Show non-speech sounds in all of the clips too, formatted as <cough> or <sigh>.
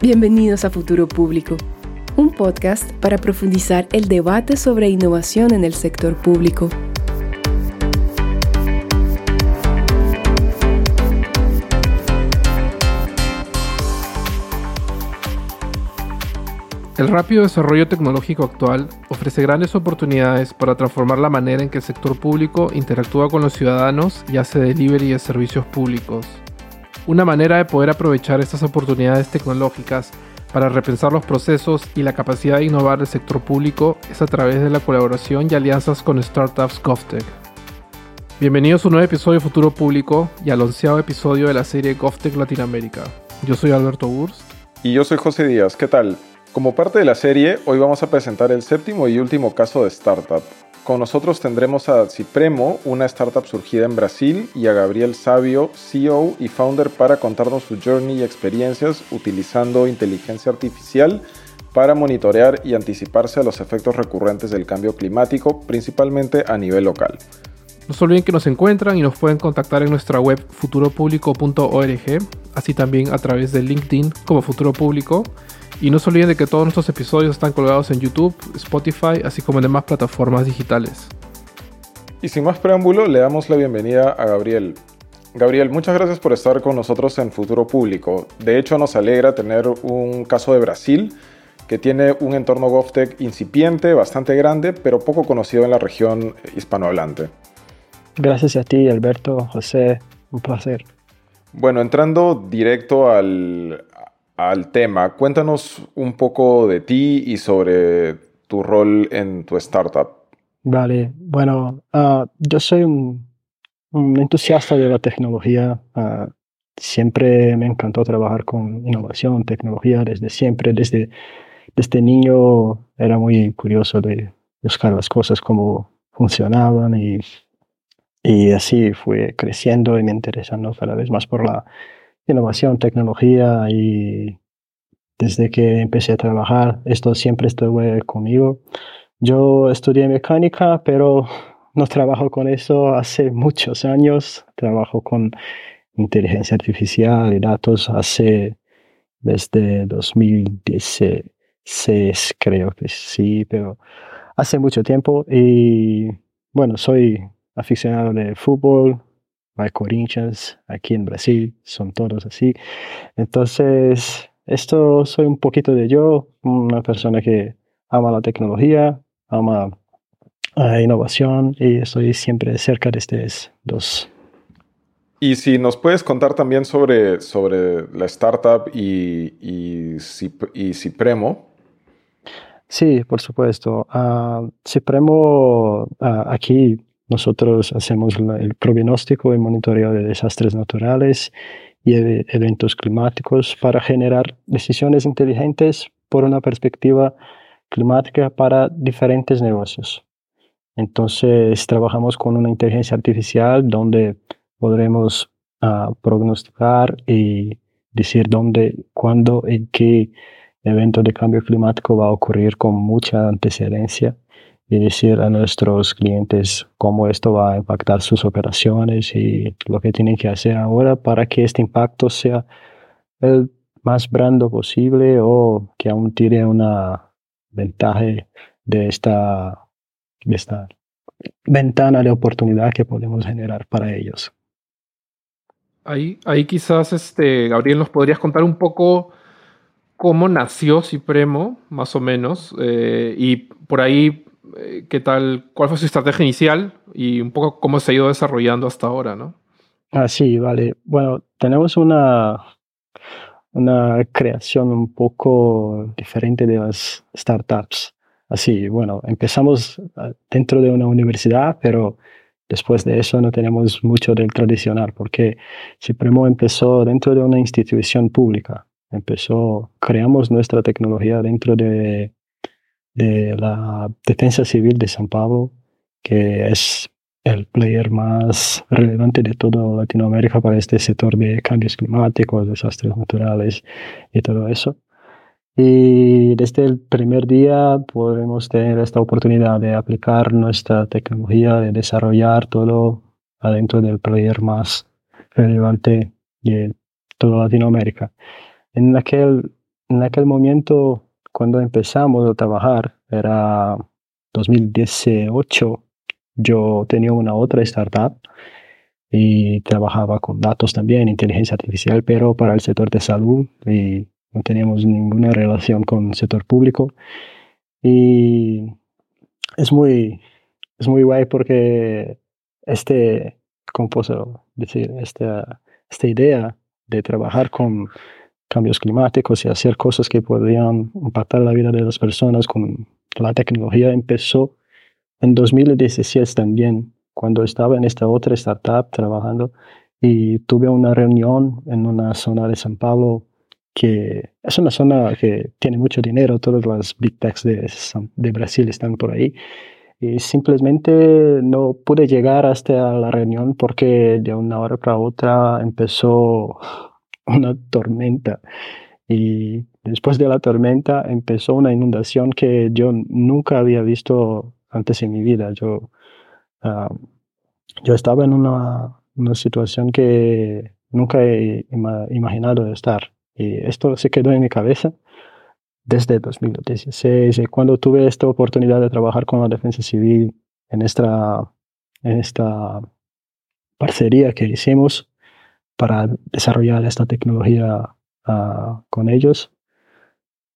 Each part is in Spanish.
Bienvenidos a Futuro Público, un podcast para profundizar el debate sobre innovación en el sector público. El rápido desarrollo tecnológico actual ofrece grandes oportunidades para transformar la manera en que el sector público interactúa con los ciudadanos y hace delivery de servicios públicos. Una manera de poder aprovechar estas oportunidades tecnológicas para repensar los procesos y la capacidad de innovar el sector público es a través de la colaboración y alianzas con startups GovTech. Bienvenidos a un nuevo episodio de Futuro Público y al onceavo episodio de la serie GovTech Latinoamérica. Yo soy Alberto Wurst. Y yo soy José Díaz. ¿Qué tal? Como parte de la serie, hoy vamos a presentar el séptimo y último caso de startup, con nosotros tendremos a Cipremo, una startup surgida en Brasil, y a Gabriel Sabio, CEO y founder, para contarnos su journey y experiencias utilizando inteligencia artificial para monitorear y anticiparse a los efectos recurrentes del cambio climático, principalmente a nivel local. No se olviden que nos encuentran y nos pueden contactar en nuestra web futuropublico.org, así también a través de LinkedIn como Futuro Público y no se olviden de que todos nuestros episodios están colgados en YouTube, Spotify, así como en demás plataformas digitales. Y sin más preámbulo, le damos la bienvenida a Gabriel. Gabriel, muchas gracias por estar con nosotros en Futuro Público. De hecho, nos alegra tener un caso de Brasil que tiene un entorno GovTech incipiente, bastante grande, pero poco conocido en la región hispanohablante. Gracias a ti, Alberto, José, un placer. Bueno, entrando directo al, al tema. Cuéntanos un poco de ti y sobre tu rol en tu startup. Vale, bueno, ah, yo soy un, entusiasta de la tecnología. Ah, siempre me encantó trabajar con innovación, tecnología, desde siempre, desde, desde niño era muy curioso de buscar las cosas, cómo funcionaban y, y así fue creciendo y me interesando cada vez más por la innovación, tecnología y desde que empecé a trabajar, esto siempre estuvo conmigo. Yo estudié mecánica, pero no trabajo con eso hace muchos años. Trabajo con inteligencia artificial y datos hace desde 2016, creo que sí, pero hace mucho tiempo. Y bueno, soy aficionado de fútbol, hay Corinthians aquí en Brasil, son todos así. Entonces, esto soy un poquito de yo, una persona que ama la tecnología, ama la innovación y estoy siempre cerca de estos dos. Y si nos puedes contar también sobre, sobre la startup y, y, y Cipremo. Sí, por supuesto. Uh, Cipremo, ah, aquí nosotros hacemos el pronóstico y monitoreo de desastres naturales y eventos climáticos para generar decisiones inteligentes por una perspectiva climática para diferentes negocios. Entonces, trabajamos con una inteligencia artificial donde podremos uh, prognosticar y decir dónde, cuándo, en qué evento de cambio climático va a ocurrir con mucha antecedencia y decir a nuestros clientes cómo esto va a impactar sus operaciones y lo que tienen que hacer ahora para que este impacto sea el más brando posible o que aún tire una ventaja de esta, de esta ventana de oportunidad que podemos generar para ellos. Ahí, ahí quizás, este, Gabriel, nos podrías contar un poco cómo nació Cipremo, más o menos, eh, y por ahí qué tal, cuál fue su estrategia inicial y un poco cómo se ha ido desarrollando hasta ahora, ¿no? Ah, sí, vale. Bueno, tenemos una, una creación un poco diferente de las startups. Así, bueno, empezamos ah, dentro de una universidad, pero después de eso no tenemos mucho del tradicional, porque Cipremo empezó dentro de una institución pública. Empezó, creamos nuestra tecnología dentro de de la Defensa Civil de San Pablo, que es el player más relevante de toda Latinoamérica para este sector de cambios climáticos, desastres naturales y todo eso. Y desde el primer día podemos tener esta oportunidad de aplicar nuestra tecnología, de desarrollar todo adentro del player más relevante de toda Latinoamérica. En aquel en aquel momento, cuando empezamos a trabajar, era 2018, yo tenía una otra startup y trabajaba con datos también, inteligencia artificial, pero para el sector de salud y no teníamos ninguna relación con el sector público. Y es muy, es muy guay porque este, ¿cómo puedo decir? Esta, esta idea de trabajar con cambios climáticos y hacer cosas que podrían impactar la vida de las personas con la tecnología empezó en 2016 también, cuando estaba en esta otra startup trabajando y tuve una reunión en una zona de San Paulo que es una zona que tiene mucho dinero, todas las big techs de, de Brasil están por ahí. Y simplemente no pude llegar hasta la reunión porque de una hora para otra empezó una tormenta. Y después de la tormenta empezó una inundación que yo nunca había visto antes en mi vida. Yo, yo estaba en una, una, situación que nunca he imaginado estar. Y esto se quedó en mi cabeza desde 2016. Y cuando tuve esta oportunidad de trabajar con la defensa civil en esta, en esta parcería que hicimos para desarrollar esta tecnología uh, con ellos,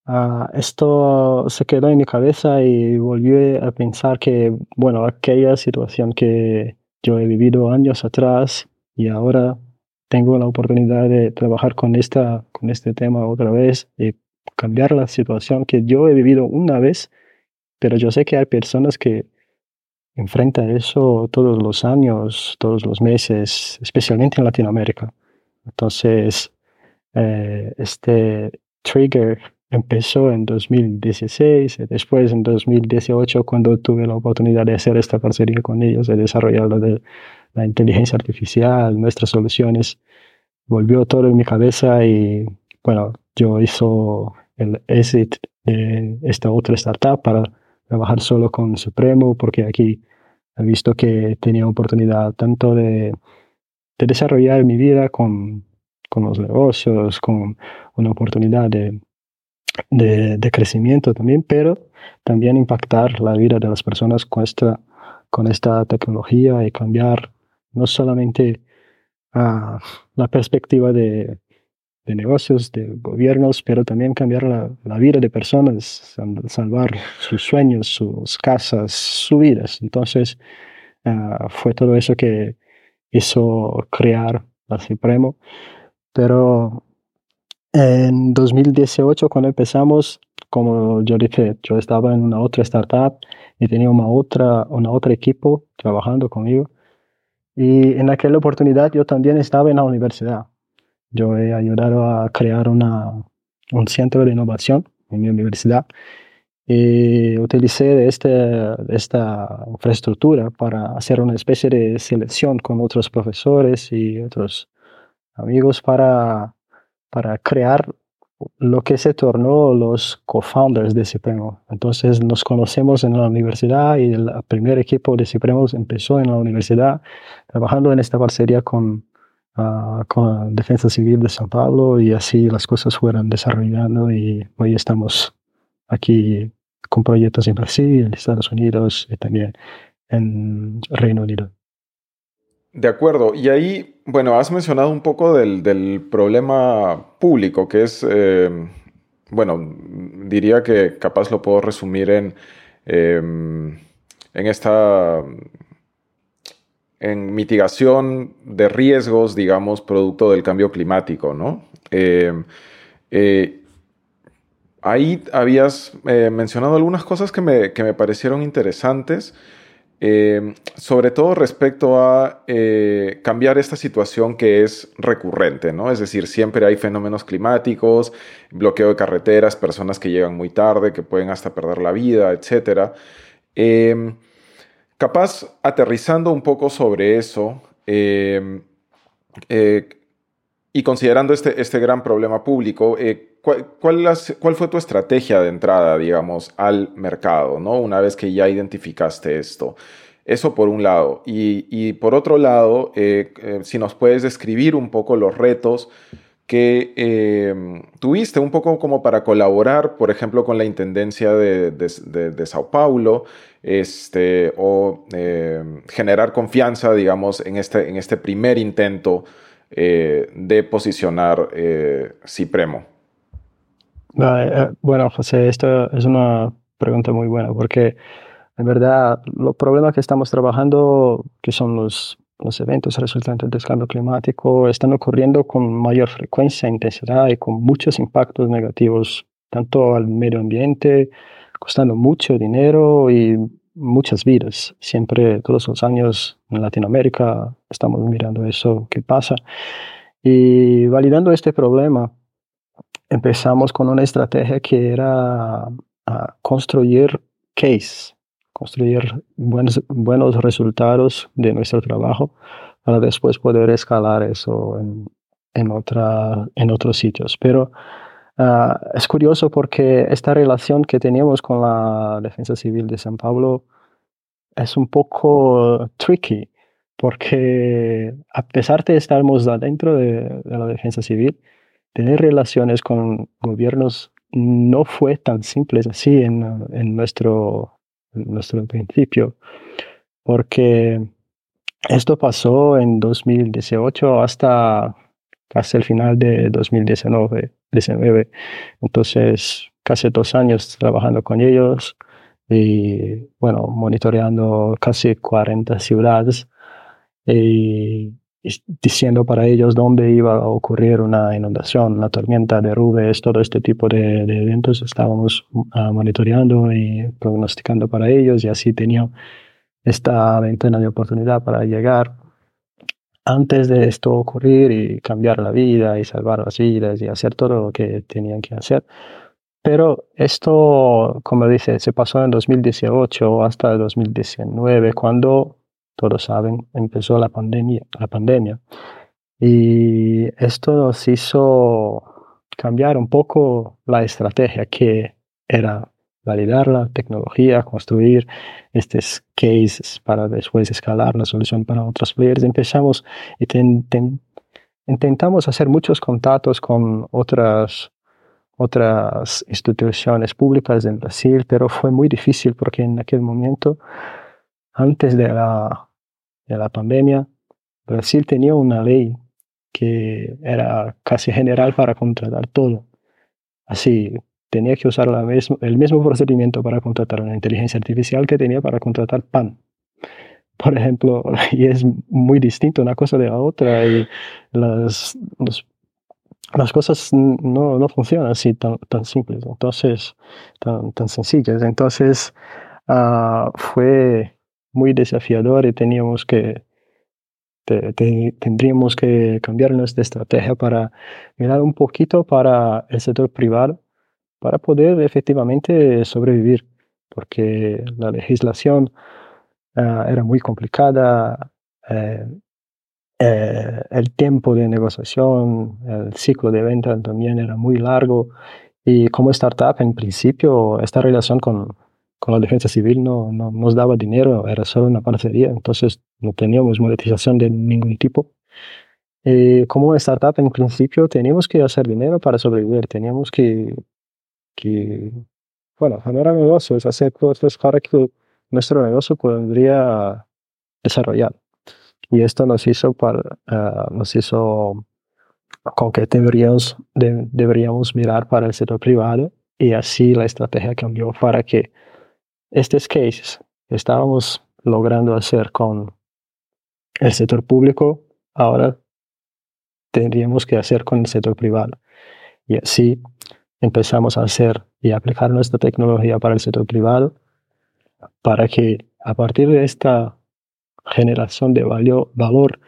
Uh, esto se quedó en mi cabeza y volví a pensar que, bueno, aquella situación que yo he vivido años atrás y ahora tengo la oportunidad de trabajar con, esta, con este tema otra vez y cambiar la situación que yo he vivido una vez, pero yo sé que hay personas que enfrentan eso todos los años, todos los meses, especialmente en Latinoamérica. Entonces, eh, este trigger empezó en 2016, después en 2018 cuando tuve la oportunidad de hacer esta parcería con ellos, de desarrollar la, de, la inteligencia artificial, nuestras soluciones, volvió todo en mi cabeza y bueno, yo hizo el exit de esta otra startup para trabajar solo con Supremo porque aquí he visto que tenía oportunidad tanto de, de desarrollar mi vida con, con los negocios, con una oportunidad de de, crecimiento también, pero también impactar la vida de las personas con esta, con esta tecnología y cambiar no solamente uh, la perspectiva de, de, negocios, de gobiernos, pero también cambiar la, la, vida de personas, salvar sus sueños, sus casas, sus vidas. Entonces, uh, fue todo eso que hizo crear la Supremo. Pero en 2018, cuando empezamos, como yo dije, yo estaba en una otra startup y tenía una otra, una otra equipo trabajando conmigo. Y en aquella oportunidad yo también estaba en la universidad. Yo he ayudado a crear una, un centro de innovación en mi universidad y utilicé de, este, esta infraestructura para hacer una especie de selección con otros profesores y otros amigos para para crear lo que se tornó los co-founders de Cipremo. Entonces nos conocemos en la universidad y el primer equipo de Cipremo empezó en la universidad trabajando en esta parcería con, con Defensa Civil de San Pablo y así las cosas fueron desarrollando y hoy estamos aquí con proyectos en Brasil, Estados Unidos y también en Reino Unido. De acuerdo, y ahí, bueno, has mencionado un poco del, problema público, que es, eh, bueno, diría que capaz lo puedo resumir en, em, en esta, en mitigación de riesgos, digamos, producto del cambio climático, ¿no? Em, eh, ahí habías eh, mencionado algunas cosas que me, que me parecieron interesantes. Sobre todo respecto a eh, cambiar esta situación que es recurrente, ¿no? Es decir, siempre hay fenómenos climáticos, bloqueo de carreteras, personas que llegan muy tarde, que pueden hasta perder la vida, etc. Capaz, aterrizando un poco sobre eso em, eh, y considerando este, este gran problema público, eh, ¿cuál, fue tu estrategia de entrada, digamos, al mercado, ¿no? Una vez que ya identificaste esto. Eso por un lado. Y, por otro lado, eh, si nos puedes describir un poco los retos que eh, tuviste un poco como para colaborar, por ejemplo, con la Intendencia de, Sao Paulo, este, o eh, generar confianza, digamos, en este, en este primer intento eh, de posicionar Cipremo? Bueno, José, esta es una pregunta muy buena, porque en verdad los problemas que estamos trabajando, que son los los eventos resultantes del cambio climático están ocurriendo con mayor frecuencia, intensidad y con muchos impactos negativos, tanto al medio ambiente, costando mucho dinero y muchas vidas. Siempre, todos los años en Latinoamérica, estamos mirando eso que pasa. Y validando este problema, empezamos con una estrategia que era a construir case, construir buenos, buenos resultados de nuestro trabajo para después poder escalar eso en, en, otra, en otros sitios. Pero ah, es curioso porque esta relación que teníamos con la Defensa Civil de San Pablo es un poco tricky, porque a pesar de estarmos adentro de, de la Defensa Civil, tener relaciones con gobiernos no fue tan simple así en, en nuestro nuestro principio, porque esto pasó en 2018 hasta casi el final de 2019. 19. Entonces, casi dos años trabajando con ellos y, bueno, monitoreando casi 40 ciudades. Y diciendo para ellos dónde iba a ocurrir una inundación, una tormenta, derrubes, todo este tipo de, eventos estábamos uh, monitoreando y prognosticando para ellos y así tenían esta ventana de oportunidad para llegar antes de esto ocurrir y cambiar la vida y salvar las vidas y hacer todo lo que tenían que hacer. Pero esto, como dice, se pasó en 2018 hasta 2019, cuando todos saben, empezó la pandemia, la pandemia. Y esto nos hizo cambiar un poco la estrategia que era validar la tecnología, construir estos cases para después escalar la solución para otros players. Empezamos y intentamos hacer muchos contactos con otras, otras instituciones públicas en Brasil, pero fue muy difícil porque en aquel momento antes de la, de la pandemia, Brasil tenía una ley que era casi general para contratar todo. Así, tenía que usar la el mismo procedimiento para contratar una inteligencia artificial que tenía para contratar pan. Por ejemplo, <laughs> y es muy distinto una cosa de la otra y las, las cosas no, no, funcionan así tan, tan simples, entonces, tan, tan sencillas. Entonces, uh, fue muy desafiador y teníamos que, tendríamos que cambiar nuestra estrategia para mirar un poquito para el sector privado, para poder efectivamente sobrevivir, porque la legislación ah, era muy complicada, eh, eh, el tiempo de negociación, el ciclo de venta también era muy largo y como startup en principio esta relación con, con la defensa civil no, no, nos daba dinero, era solo una parcería, entonces no teníamos monetización de ningún tipo. Eh, como startup, en principio, teníamos que hacer dinero para sobrevivir, teníamos que, que bueno, generar negocios, hacer cosas para que nuestro negocio podría desarrollar. Y esto nos hizo, para, uh, nos hizo con que deberíamos, de, deberíamos mirar para el sector privado y así la estrategia cambió para que estos cases que estábamos logrando hacer con el sector público, ahora tendríamos que hacer con el sector privado. Y así empezamos a hacer y aplicar nuestra tecnología para el sector privado, para que a partir de esta generación de valor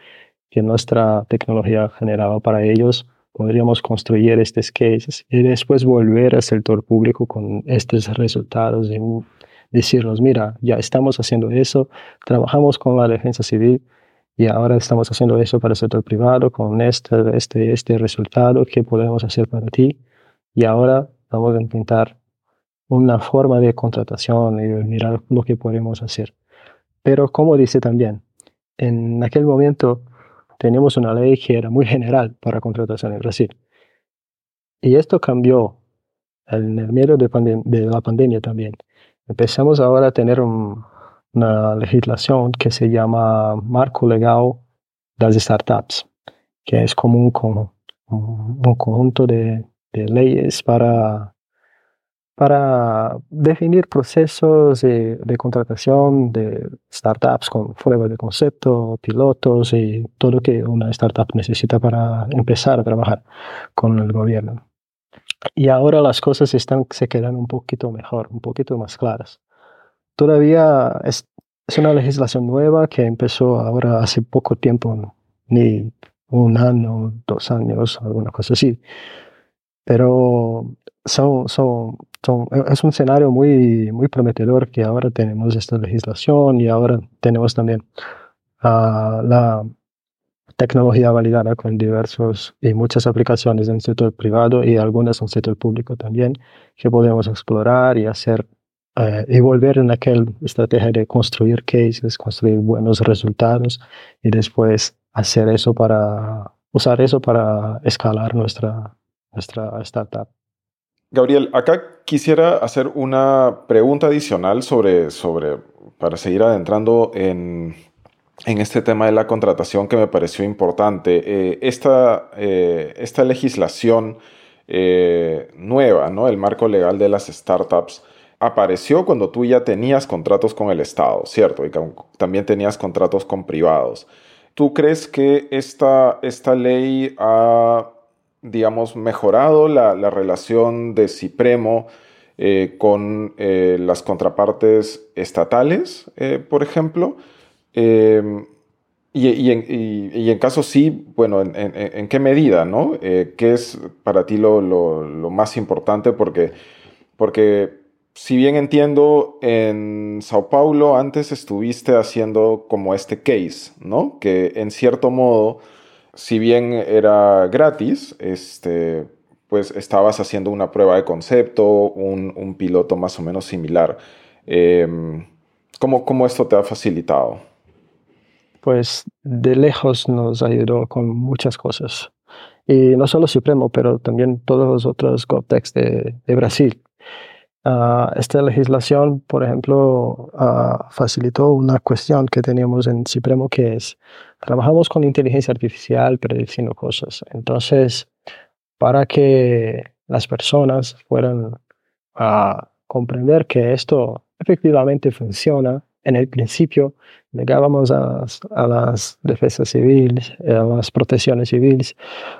que nuestra tecnología generaba para ellos, podríamos construir estos cases y después volver al sector público con estos resultados y decirnos, mira, ya estamos haciendo eso, trabajamos con la defensa civil y ahora estamos haciendo eso para el sector privado con este, este, este resultado que podemos hacer para ti y ahora vamos a intentar una forma de contratación y mirar lo que podemos hacer. Pero como dice también, en aquel momento teníamos una ley que era muy general para contratación en Brasil. Y esto cambió en el medio de, de la pandemia también. Empezamos ahora a tener una legislación que se llama Marco Legal de las Startups, que es como un, un conjunto de, de leyes para para definir procesos de, contratación de startups con pruebas de concepto, pilotos y todo lo que una startup necesita para empezar a trabajar con el gobierno. Y ahora las cosas están, se quedan un poquito mejor, un poquito más claras. Todavía es, es una legislación nueva que empezó ahora hace poco tiempo, ni un año, dos años, alguna cosa así. Pero son, son, e, es un escenario muy, muy prometedor que ahora tenemos esta legislación y ahora tenemos también uh, la tecnología validada con diversos y muchas aplicaciones en el sector privado y algunas en el sector público también que podemos explorar y hacer uh, y volver en aquella estrategia de construir cases, construir buenos resultados y después hacer eso para usar eso para escalar nuestra, nuestra startup. Gabriel, acá quisiera hacer una pregunta adicional sobre, sobre para seguir adentrando en, este tema de la contratación que me pareció importante. Eh, esta, eh, esta, legislación eh, nueva, ¿no? el marco legal de las startups, apareció cuando tú ya tenías contratos con el Estado, ¿cierto? Y también tenías contratos con privados. ¿Tú crees que esta, esta ley ha digamos, mejorado la, relación de Cipremo con las contrapartes estatales, por ejemplo. Em, y, en, caso sí, bueno, ¿en, qué medida, no? ¿Qué es para ti lo, más importante? Porque, porque si bien entiendo, en Sao Paulo antes estuviste haciendo como este case, ¿no? Que en cierto modo si bien era gratis, este, pues estabas haciendo una prueba de concepto, un, piloto más o menos similar. Em, ¿cómo, esto te ha facilitado? Pues de lejos nos ayudó con muchas cosas. Y no solo Supremo, pero también todos los otros GovTechs de, Brasil. Ah, esta legislación, por ejemplo, ah, facilitó una cuestión que teníamos en Supremo que es, trabajamos con inteligencia artificial prediciendo cosas. Entonces, para que las personas fueran a comprender que esto efectivamente funciona, en el principio llegábamos a, a las defensas civiles, a las protecciones civiles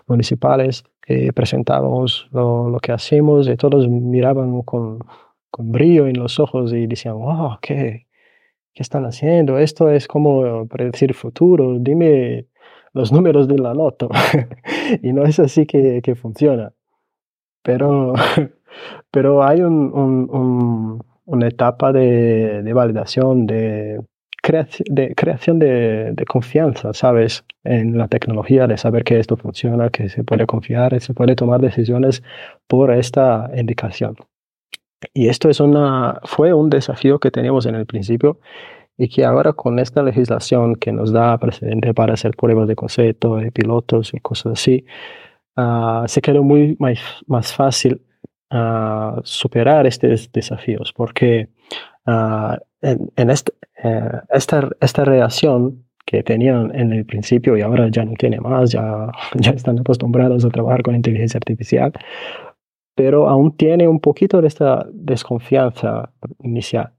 municipales eh, presentábamos lo, que hacemos y todos miraban con, con, brillo en los ojos y decían, wow, ¿qué, ¿qué están haciendo? Esto es como predecir futuro, dime los números de la loto. <laughs> y no es así que, que funciona. Pero, <laughs> pero hay un, un, una etapa de, de validación, de de creación de, de, confianza, ¿sabes? En la tecnología, de saber que esto funciona, que se puede confiar, se puede tomar decisiones por esta indicación. Y esto es una, fue un desafío que teníamos en el principio y que ahora con esta legislación que nos da precedente para hacer pruebas de concepto, de pilotos y cosas así, uh, se quedó muy más, más fácil superar estos desafíos porque uh, en, en eh, esta, esta reacción que tenían en el principio y ahora ya no tiene más, ya, <laughs> ya están acostumbrados a trabajar con inteligencia artificial, pero aún tiene un poquito de esta desconfianza inicial.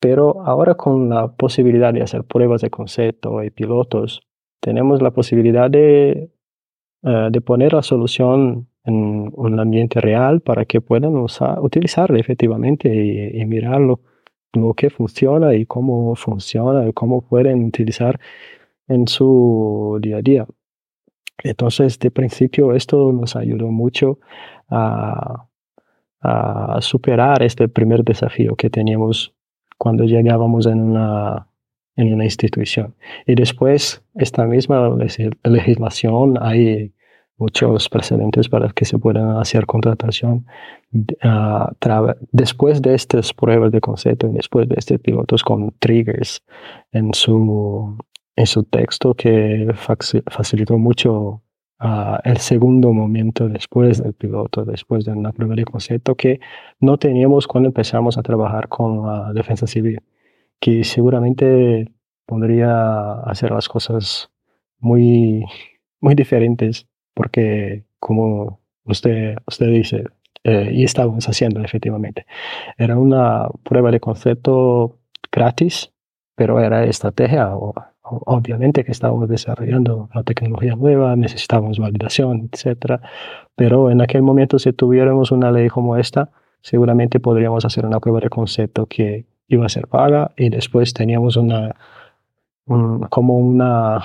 Pero ahora con la posibilidad de hacer pruebas de concepto y pilotos, tenemos la posibilidad de, eh, de poner la solución en un ambiente real para que puedan usar, utilizarla efectivamente y mirarlo lo que funciona y cómo funciona y cómo pueden utilizar en su día a día. Entonces, de principio, esto nos ayudó mucho a, a superar este primer desafío que teníamos cuando llegábamos en una, en una institución. Y después, esta misma legislación, hay muchos precedentes para que se puedan hacer contratación uh, después de estas pruebas de concepto y después de estos pilotos con triggers en su, en su texto que facilitó mucho el segundo momento después del piloto, después de una prueba de concepto que no teníamos cuando empezamos a trabajar con la defensa civil, que seguramente podría hacer las cosas muy, muy diferentes, porque como usted, usted dice, eh, y estábamos haciendo efectivamente, era una prueba de concepto gratis, pero era estrategia obviamente que estábamos desarrollando una tecnología nueva, necesitábamos validación, etc. Pero en aquel momento, si tuviéramos una ley como esta, seguramente podríamos hacer una prueba de concepto que iba a ser paga y después teníamos una, como una,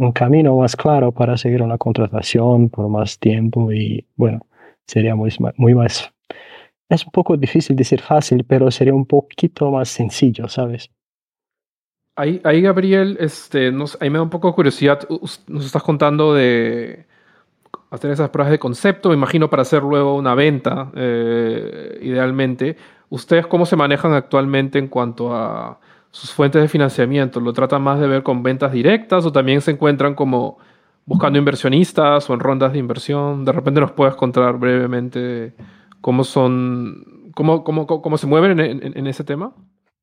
un camino más claro para seguir una contratación por más tiempo y bueno, sería muy, muy más... Es un poco difícil decir fácil, pero sería un poquito más sencillo, ¿sabes? Ahí, ahí Gabriel, este, nos, ahí me da un poco curiosidad. Nos estás contando de hacer esas pruebas de concepto, me imagino para hacer luego una venta, eh, idealmente. ¿Ustedes cómo se manejan actualmente en cuanto a sus fuentes de financiamiento? ¿Lo tratan más de ver con ventas directas o también se encuentran como buscando inversionistas o en rondas de inversión? De repente nos puedes contar brevemente cómo son, cómo, cómo, cómo se mueven en, ese tema.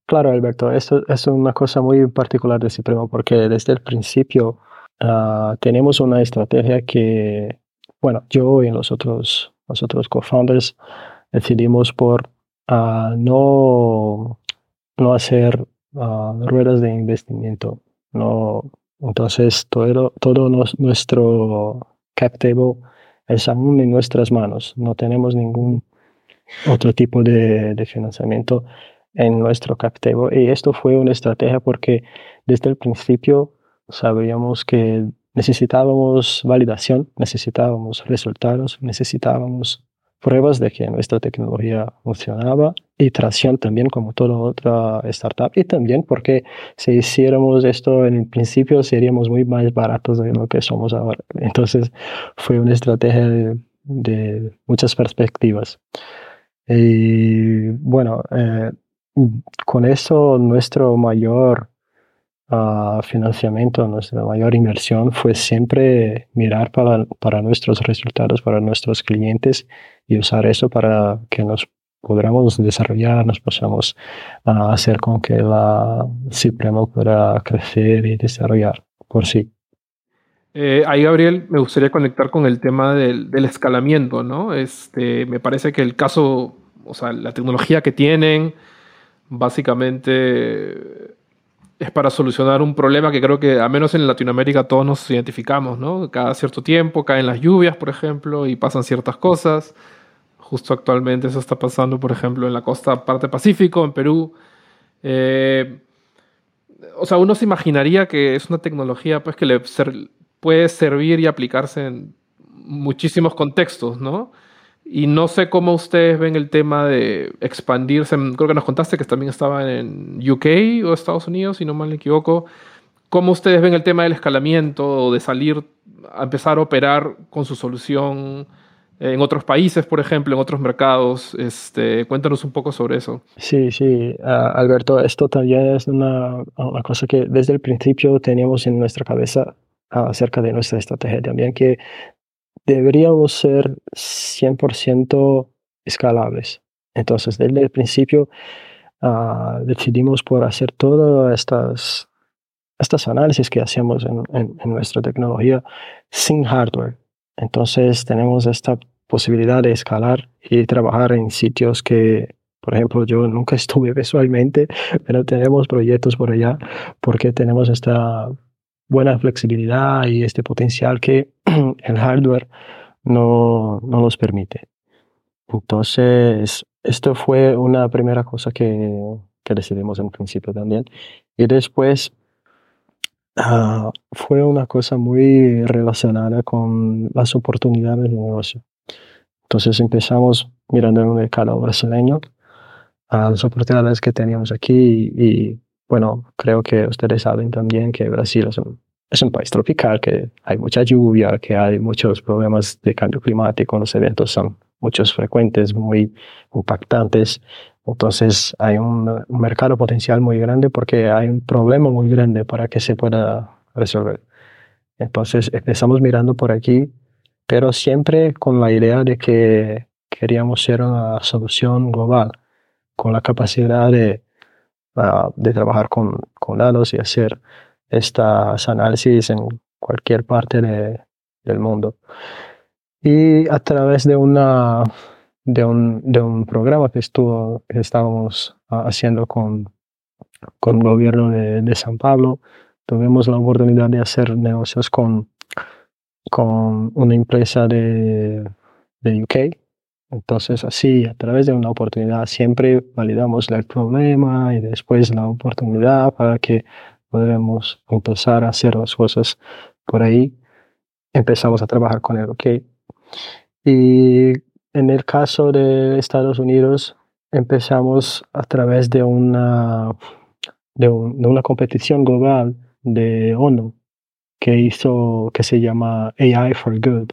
Claro, Alberto, esto es una cosa muy particular de Cipremo porque desde el principio uh, tenemos una estrategia que, bueno, yo y los otros, los otros co-founders decidimos por uh, no, no hacer uh, ruedas de investimiento. No, entonces, todo, todo nuestro cap table es aún en nuestras manos. No tenemos ningún otro tipo de, de financiamiento en nuestro cap Y esto fue una estrategia porque desde el principio sabíamos que necesitábamos validación, necesitábamos resultados, necesitábamos pruebas de que nuestra tecnología funcionaba y tracción también como toda otra startup y también porque si hiciéramos esto en el principio seríamos muy más baratos de lo que somos ahora. Entonces fue una estrategia de, muchas perspectivas. Y bueno, eh, con eso nuestro mayor ah, financiamiento, nuestra mayor inversión fue siempre mirar para, para, nuestros resultados, para nuestros clientes y usar eso para que nos podamos desarrollar, nos podamos ah, hacer con que la Cipremo pueda crecer y desarrollar por sí. Eh, ahí, Gabriel, me gustaría conectar con el tema del, del, escalamiento, ¿no? Este, me parece que el caso, o sea, la tecnología que tienen, básicamente es para solucionar un problema que creo que, a menos en Latinoamérica, todos nos identificamos, ¿no? Cada cierto tiempo caen las lluvias, por ejemplo, y pasan ciertas cosas. Justo actualmente eso está pasando, por ejemplo, en la costa parte Pacífico, en Perú. Eh, o sea, uno se imaginaría que es una tecnología pues, que le puede servir y aplicarse en muchísimos contextos, ¿no? Y no sé cómo ustedes ven el tema de expandirse. Creo que nos contaste que también estaba en UK o Estados Unidos, si no mal me equivoco. ¿Cómo ustedes ven el tema del escalamiento o de salir a empezar a operar con su solución en otros países, por ejemplo, en otros mercados? Este, cuéntanos un poco sobre eso. Sí, sí, Alberto, esto también es una, una, cosa que desde el principio teníamos en nuestra cabeza acerca de nuestra estrategia también, que deberíamos ser 100% escalables. Entonces, desde el principio uh, decidimos por hacer todas estas, estas análisis que hacemos en, en, en, nuestra tecnología sin hardware. Entonces, tenemos esta posibilidad de escalar y trabajar en sitios que, por ejemplo, yo nunca <laughs> estuve visualmente, pero tenemos proyectos por allá porque tenemos esta buena flexibilidad y este potencial que <clears throat> el hardware no, no nos permite. Entonces, esto fue una primera cosa que, que decidimos en principio también. Y después uh, fue una cosa muy relacionada con las oportunidades de negocio. Entonces empezamos mirando el mercado brasileño, a las oportunidades que teníamos aquí y bueno, creo que ustedes saben también que Brasil es un, es un país tropical, que hay mucha lluvia, que hay muchos problemas de cambio climático, los eventos son muchos frecuentes, muy impactantes. Entonces hay un, mercado potencial muy grande porque hay un problema muy grande para que se pueda resolver. Entonces empezamos mirando por aquí pero siempre con la idea de que queríamos ser una solución global, con la capacidad de, de trabajar con, con datos y hacer estas análisis en cualquier parte de, del mundo. Y a través de una de un, de un programa que estuvo que estábamos haciendo con, con el gobierno de, de San Pablo, tuvimos la oportunidad de hacer negocios con, con una empresa de, de UK. Entonces, así, a través de una oportunidad, siempre validamos el problema y después la oportunidad para que podamos empezar a hacer las cosas por ahí. Empezamos a trabajar con el UK. Y en el caso de Estados Unidos, empezamos a través de una, de, de una competición global de ONU que hizo, que se llama AI for Good,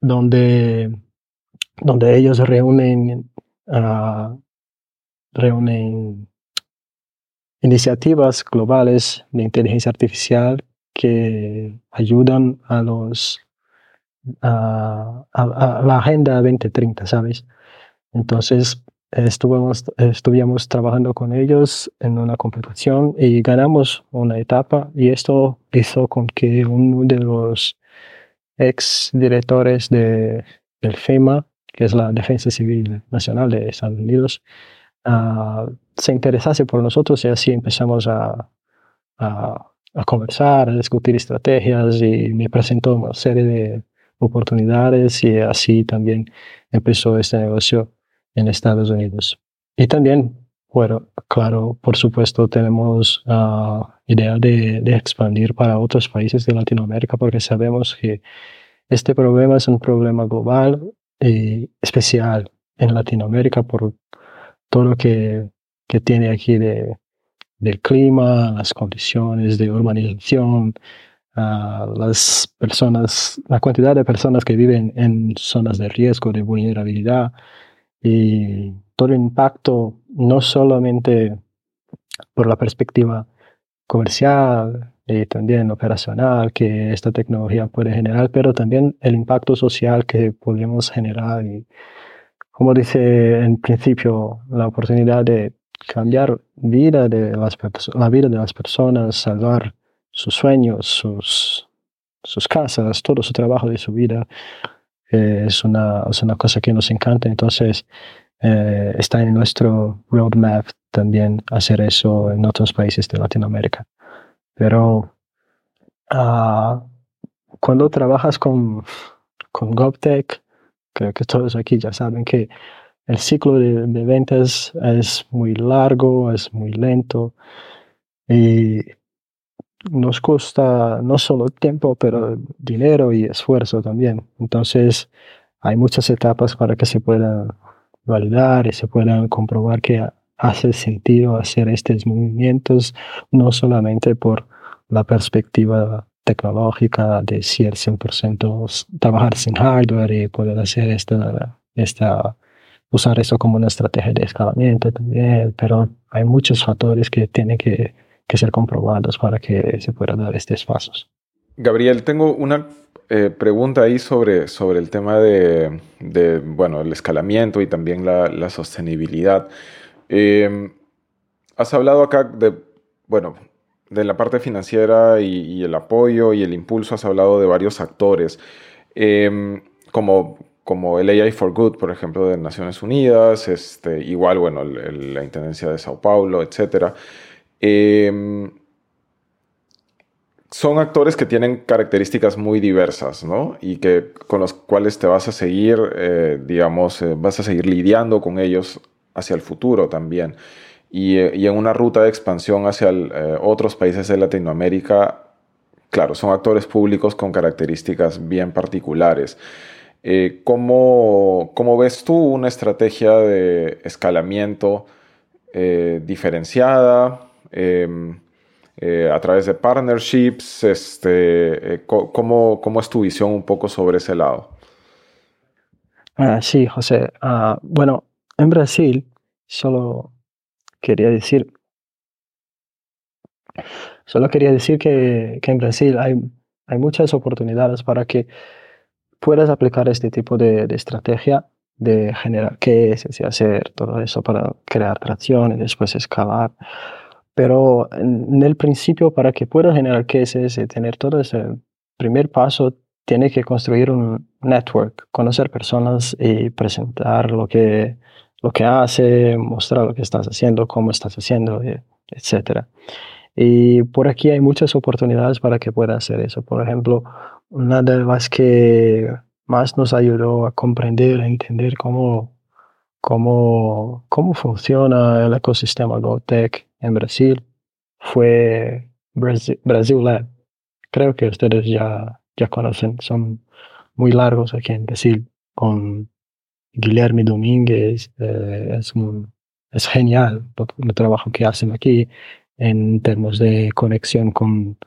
donde, donde ellos reúnen, uh, reúnen iniciativas globales de inteligencia artificial que ayudan a los a, a, la Agenda 2030, ¿sabes? Entonces, estuvimos, estuvimos trabajando con ellos en una competición y ganamos una etapa y esto hizo con que uno de los ex directores de, del FEMA, que es la Defensa Civil Nacional de Estados Unidos, uh, se interesase por nosotros y así empezamos a, a, a, conversar, a discutir estrategias y me presentó una serie de oportunidades y así también empezó este negocio en Estados Unidos. Y también, bueno, claro, por supuesto, tenemos uh, idea de, de, expandir para otros países de Latinoamérica porque sabemos que este problema es un problema global y especial en Latinoamérica por todo lo que, que tiene aquí de, del clima, las condiciones de urbanización, uh, las personas, la cantidad de personas que viven en zonas de riesgo, de vulnerabilidad, y todo el impacto, no solamente por la perspectiva comercial y también operacional que esta tecnología puede generar, pero también el impacto social que podemos generar y, como dice en principio, la oportunidad de cambiar vida de las la vida de las personas, salvar sus sueños, sus, sus casas, todo su trabajo de su vida, es, una, es una cosa que nos encanta. Entonces, eh, está en nuestro roadmap también hacer eso en otros países de Latinoamérica. Pero uh, cuando trabajas con, con GovTech, creo que todos aquí ya saben que el ciclo de, de ventas es muy largo, es muy lento y nos cuesta no solo tiempo, pero dinero y esfuerzo también. Entonces, hay muchas etapas para que se puedan validar y se puedan comprobar que hace sentido hacer estos movimientos, no solamente por la perspectiva tecnológica de si el 100% trabajar sin hardware y poder hacer esta, esta, usar eso como una estrategia de escalamiento también, pero hay muchos factores que tienen que que ser comprobados para que se puedan dar estos pasos. Gabriel, tengo una eh, pregunta ahí sobre, sobre el tema de, bueno, el escalamiento y también la, sostenibilidad. Eh, has hablado acá de, bueno, de la parte financiera y, el apoyo y el impulso, has hablado de varios actores, eh, como, como el AI for Good, por ejemplo, de Naciones Unidas, este, igual, bueno, la Intendencia de Sao Paulo, etcétera. Em, son actores que tienen características muy diversas, ¿no? Y que con los cuales te vas a seguir, eh, digamos, eh, vas a seguir lidiando con ellos hacia el futuro también. Y, eh, en una ruta de expansión hacia otros países de Latinoamérica, claro, son actores públicos con características bien particulares. ¿cómo, ¿Cómo ves tú una estrategia de escalamiento diferenciada? Eh, a través de partnerships, este, eh, ¿cómo, ¿cómo, es tu visión un poco sobre ese lado? Ah, sí, José. Ah, bueno, en Brasil, solo quería decir, solo quería decir que, que en Brasil hay hay muchas oportunidades para que puedas aplicar este tipo de, estrategia de generar cases y hacer todo eso para crear tracción y después escalar. Pero en, el principio, para que puedas generar cases y tener todo ese primer paso, tiene que construir un network, conocer personas y presentar lo que, lo que hace, mostrar lo que estás haciendo, cómo estás haciendo, etc. Y por aquí hay muchas oportunidades para que puedas hacer eso. Por ejemplo, una de las que más nos ayudó a comprender, a entender cómo, cómo, cómo funciona el ecosistema GoTech en Brasil fue Brasil, Lab. Creo que ustedes ya, ya conocen, son muy largos aquí en Brasil, con Guilherme Domínguez, eh, es, es genial el trabajo que hacen aquí en términos de conexión con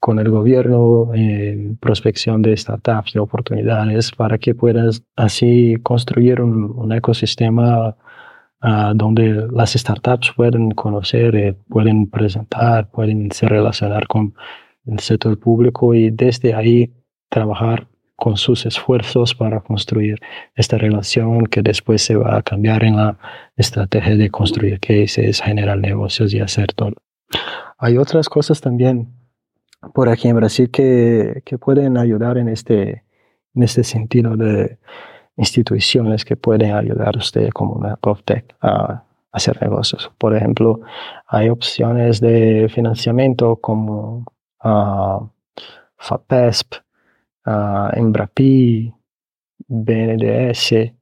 con el gobierno, en prospección de startups, de oportunidades, para que puedas así construir un, ecosistema ah, donde las startups pueden conocer, eh, pueden presentar, pueden se relacionar con el sector público y desde ahí trabajar con sus esfuerzos para construir esta relación que después se va a cambiar en la estrategia de construir cases, generar negocios y hacer todo. Hay otras cosas también por aquí en Brasil que, que pueden ayudar en este, en este sentido de instituciones que pueden ayudar a usted como una PropTech a hacer negocios. Por ejemplo, hay opciones de financiamiento como uh, FAPESP, uh, Embrapi, BNDES,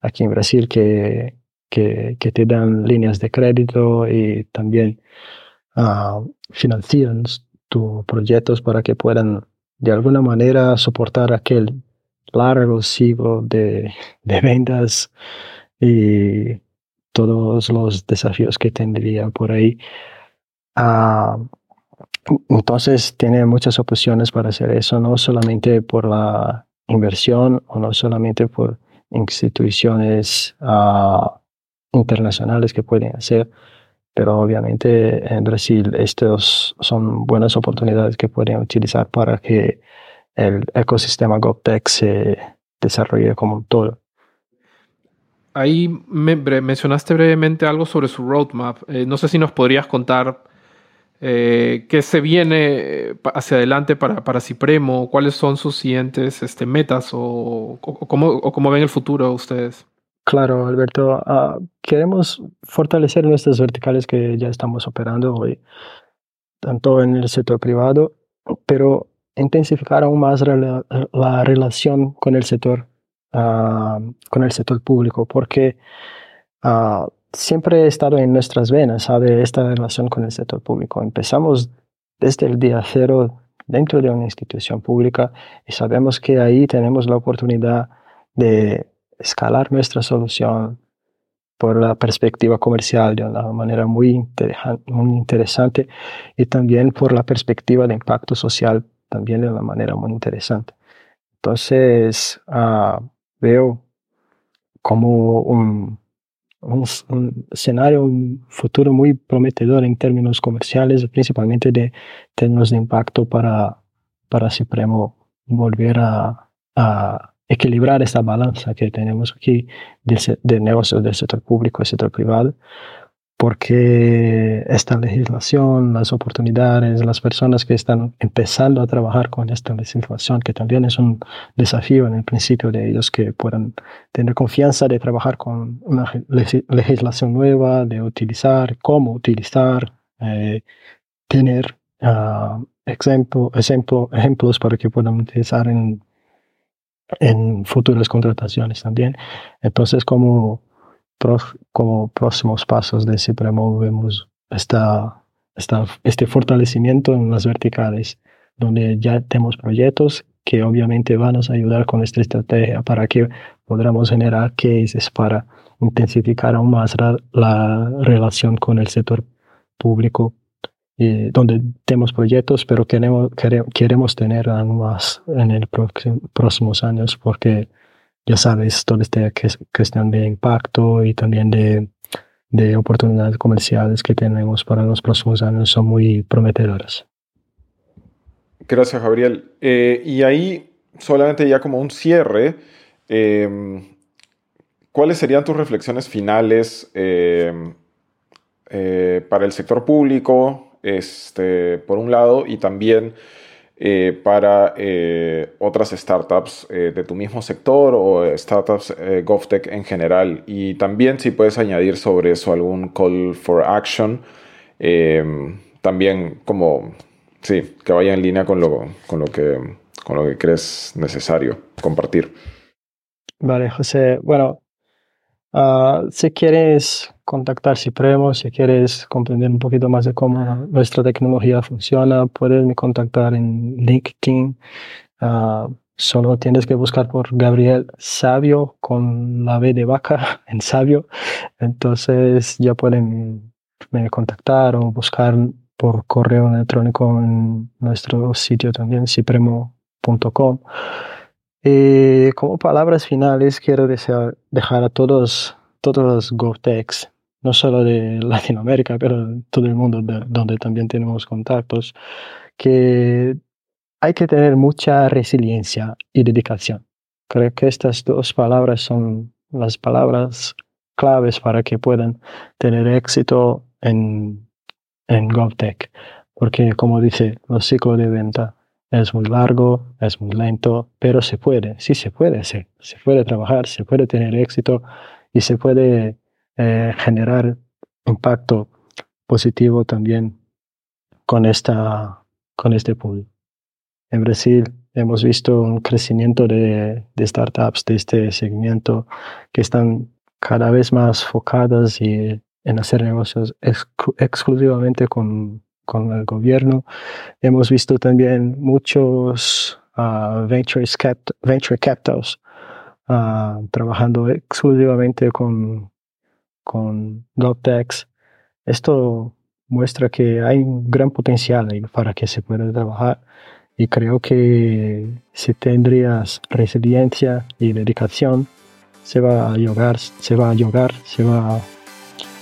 aquí en Brasil, que, que, te dan líneas de crédito y también uh, financian tus proyectos para que puedan de alguna manera soportar aquel largo ciclo de, de ventas y todos los desafíos que tendría por ahí. Ah, entonces tiene muchas opciones para hacer eso, no solamente por la inversión o no solamente por instituciones uh, internacionales que pueden hacer, pero obviamente en Brasil estas son buenas oportunidades que pueden utilizar para que el ecosistema GovTech se desarrolle como un todo. Ahí me, mencionaste brevemente algo sobre su roadmap. Eh, no sé si nos podrías contar eh, qué se viene hacia adelante para, para Cipremo, cuáles son sus siguientes este, metas o, cómo, o cómo ven el futuro ustedes. Claro, Alberto. Ah, queremos fortalecer nuestras verticales que ya estamos operando hoy, tanto en el sector privado, pero intensificar aún más la, relación con el sector, ah, con el sector público, porque uh, siempre he estado en nuestras venas. Esta relación con el sector público. Empezamos desde el día cero dentro de una institución pública y sabemos que ahí tenemos la oportunidad de escalar nuestra solución por la perspectiva comercial de una manera muy, muy interesante y también por la perspectiva de impacto social también de una manera muy interesante. Entonces, uh, veo como un, un, un, escenario, un futuro muy prometedor en términos comerciales, principalmente de términos de impacto para, para Supremo volver a, a equilibrar esta balanza que tenemos aquí de, negocios del sector público y sector privado, porque esta legislación, las oportunidades, las personas que están empezando a trabajar con esta legislación, que también es un desafío en el principio de ellos que puedan tener confianza de trabajar con una legislación nueva, de utilizar, cómo utilizar, eh, tener uh, ejemplo, ejemplos para que puedan utilizar en en futuras contrataciones también. Entonces, como, como próximos pasos de Cipremo vemos esta, esta, este fortalecimiento en las verticales, donde ya tenemos proyectos que obviamente van a ayudar con esta estrategia para que podamos generar cases para intensificar aún más la relación con el sector público y donde tenemos proyectos, pero queremos, queremos tener aún más en los próximos años porque ya sabes, toda esta cuestión de impacto y también de, de oportunidades comerciales que tenemos para los próximos años son muy prometedoras. Gracias, Gabriel. Eh, y ahí, solamente ya como un cierre, em, ¿cuáles serían tus reflexiones finales em, eh, para el sector público, este, por un lado, y también eh, para otras startups de tu mismo sector o startups GovTech en general? Y también si puedes añadir sobre eso algún call for action, em, también como Sí, que vaya en línea con lo, con lo, que, con lo que crees necesario compartir. Vale, José. Bueno, ah, si quieres contactar Cipremo, si quieres comprender un poquito más de cómo nuestra tecnología funciona, puedes contactar en LinkedIn. Uh, solo tienes que buscar por Gabriel Sabio con la B de vaca <laughs> en Sabio. Entonces ya pueden me contactar o buscar por correo electrónico en nuestro sitio también, cipremo.com. Y como palabras finales, quiero desear, dejar a todos, todos los GovTechs, no solo de Latinoamérica, pero todo el mundo donde también tenemos contactos, que hay que tener mucha resiliencia y dedicación. Creo que estas dos palabras son las palabras claves para que puedan tener éxito en en GovTech, porque como dice, los ciclos de venta es muy largo, es muy lento, pero se puede, sí se puede hacer, se puede trabajar, se puede tener éxito y se puede eh, generar impacto positivo también con, esta, con este pool. En Brasil hemos visto un crecimiento de, de startups de este segmento que están cada vez más focadas y en hacer negocios exclusivamente con, con, el gobierno. Hemos visto también muchos uh, venture, capitals uh, trabajando exclusivamente con, con GovTechs. Esto muestra que hay un gran potencial para que se pueda trabajar y creo que si tendrías resiliencia y dedicación, se va a llegar, se va a llegar, se va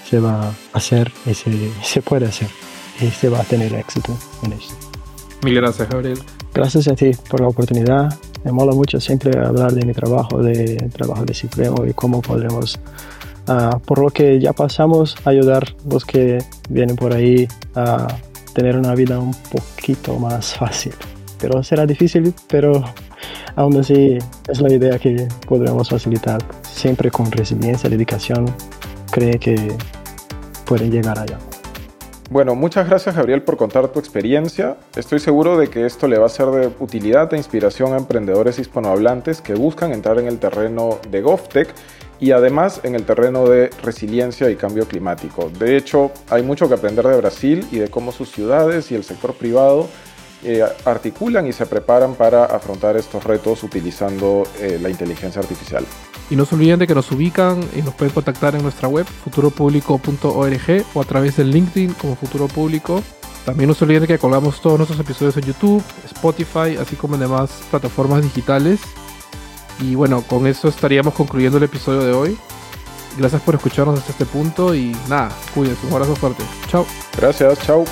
se va a hacer y <laughs> se, puede hacer y se va a tener éxito en esto. Mil gracias, Gabriel. Gracias a ti por la oportunidad. Me mola mucho siempre hablar de mi trabajo, de trabajo de Cipremo y cómo podremos, ah, por lo que ya pasamos, ayudar a los que vienen por ahí a tener una vida un poquito más fácil. Pero será difícil, pero aún así es la idea que podremos facilitar, siempre con resiliencia, dedicación. Cree que pueden llegar allá. Bueno, muchas gracias Gabriel por contar tu experiencia. Estoy seguro de que esto le va a ser de utilidad e inspiración a emprendedores hispanohablantes que buscan entrar en el terreno de GovTech y además en el terreno de resiliencia y cambio climático. De hecho, hay mucho que aprender de Brasil y de cómo sus ciudades y el sector privado eh, articulan y se preparan para afrontar estos retos utilizando eh, la inteligencia artificial. Y no se olviden de que nos ubican y nos pueden contactar en nuestra web futuropublico.org o a través del LinkedIn como Futuro Público. También no se olviden de que colgamos todos nuestros episodios en YouTube, Spotify, así como en demás plataformas digitales. Y bueno, con eso estaríamos concluyendo el episodio de hoy. Gracias por escucharnos hasta este punto y nada, cuídense, un abrazo fuerte. Chao. Gracias, chao.